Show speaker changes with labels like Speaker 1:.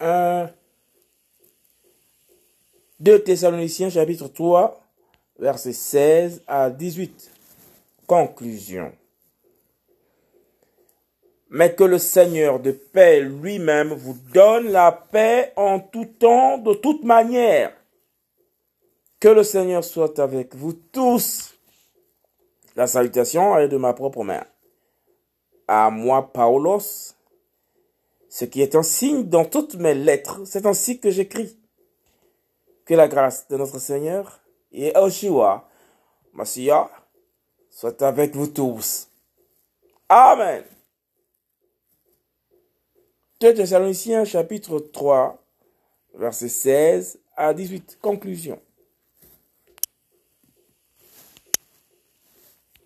Speaker 1: 1, 2 Thessaloniciens chapitre 3, versets 16 à 18. Conclusion. Mais que le Seigneur de paix lui-même vous donne la paix en tout temps, de toute manière. Que le Seigneur soit avec vous tous. La salutation est de ma propre main. À moi, Paulos, ce qui est un signe dans toutes mes lettres, c'est ainsi que j'écris. Que la grâce de notre Seigneur et Oshua, Mashiach, soit avec vous tous. Amen. 2 Thessaloniciens chapitre 3, verset 16 à 18. Conclusion.